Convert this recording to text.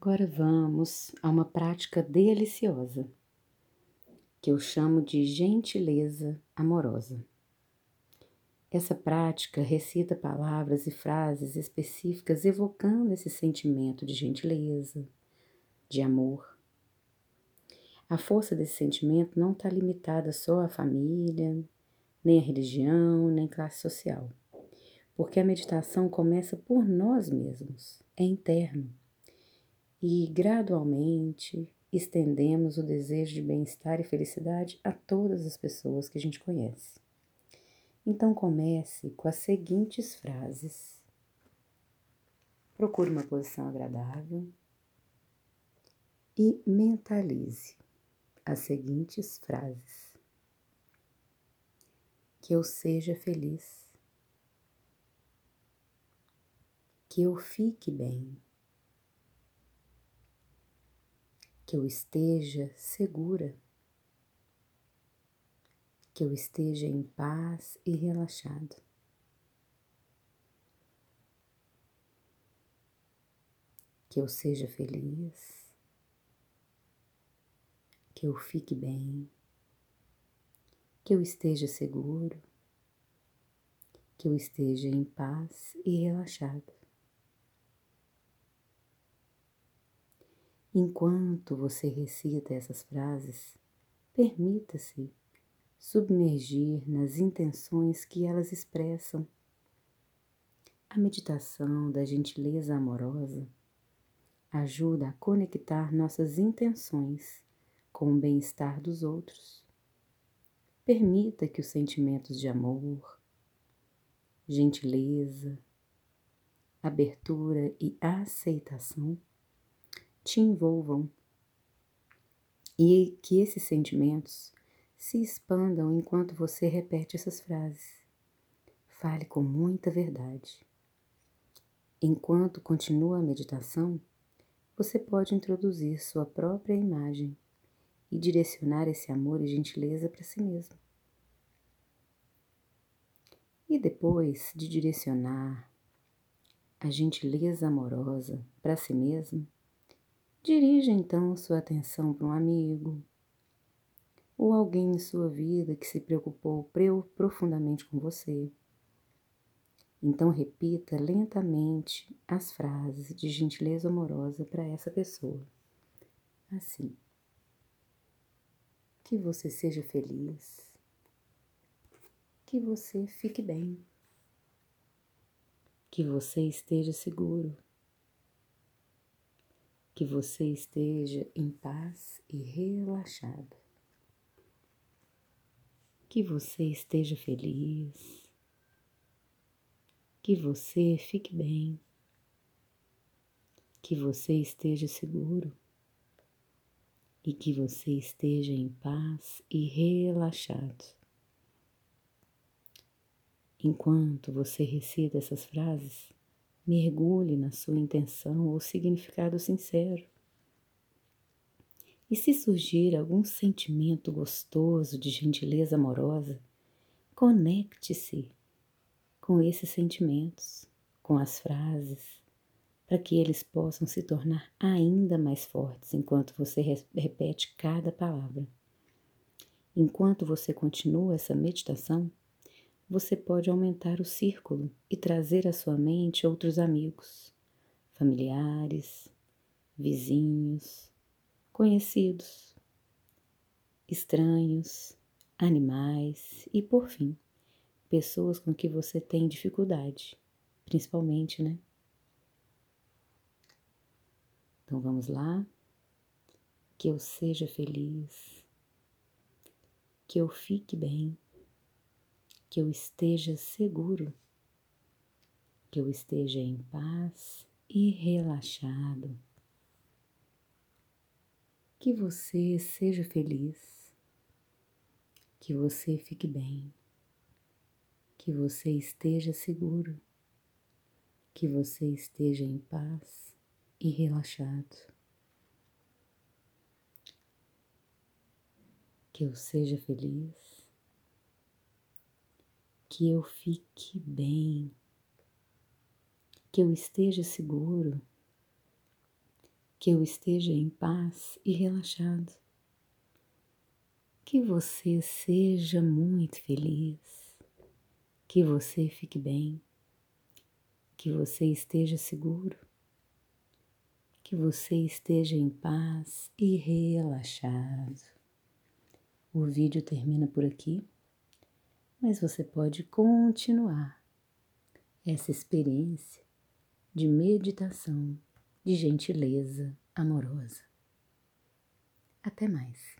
Agora vamos a uma prática deliciosa que eu chamo de gentileza amorosa. Essa prática recita palavras e frases específicas evocando esse sentimento de gentileza, de amor. A força desse sentimento não está limitada só à família, nem à religião, nem classe social, porque a meditação começa por nós mesmos, é interno e gradualmente estendemos o desejo de bem-estar e felicidade a todas as pessoas que a gente conhece. Então comece com as seguintes frases. Procure uma posição agradável e mentalize as seguintes frases. Que eu seja feliz. Que eu fique bem. Que eu esteja segura, que eu esteja em paz e relaxado. Que eu seja feliz, que eu fique bem, que eu esteja seguro, que eu esteja em paz e relaxado. Enquanto você recita essas frases, permita-se submergir nas intenções que elas expressam. A meditação da gentileza amorosa ajuda a conectar nossas intenções com o bem-estar dos outros. Permita que os sentimentos de amor, gentileza, abertura e aceitação te envolvam e que esses sentimentos se expandam enquanto você repete essas frases. Fale com muita verdade. Enquanto continua a meditação, você pode introduzir sua própria imagem e direcionar esse amor e gentileza para si mesmo. E depois de direcionar a gentileza amorosa para si mesmo, Dirija então sua atenção para um amigo ou alguém em sua vida que se preocupou profundamente com você. Então repita lentamente as frases de gentileza amorosa para essa pessoa. Assim. Que você seja feliz. Que você fique bem. Que você esteja seguro que você esteja em paz e relaxado. Que você esteja feliz. Que você fique bem. Que você esteja seguro. E que você esteja em paz e relaxado. Enquanto você recita essas frases, Mergulhe na sua intenção ou significado sincero. E se surgir algum sentimento gostoso de gentileza amorosa, conecte-se com esses sentimentos, com as frases, para que eles possam se tornar ainda mais fortes enquanto você repete cada palavra. Enquanto você continua essa meditação, você pode aumentar o círculo e trazer à sua mente outros amigos, familiares, vizinhos, conhecidos, estranhos, animais e, por fim, pessoas com que você tem dificuldade, principalmente, né? Então vamos lá. Que eu seja feliz, que eu fique bem que eu esteja seguro, que eu esteja em paz e relaxado. Que você seja feliz, que você fique bem, que você esteja seguro, que você esteja em paz e relaxado. Que eu seja feliz, que eu fique bem, que eu esteja seguro, que eu esteja em paz e relaxado. Que você seja muito feliz, que você fique bem, que você esteja seguro, que você esteja em paz e relaxado. O vídeo termina por aqui, mas você pode continuar essa experiência de meditação, de gentileza amorosa. Até mais.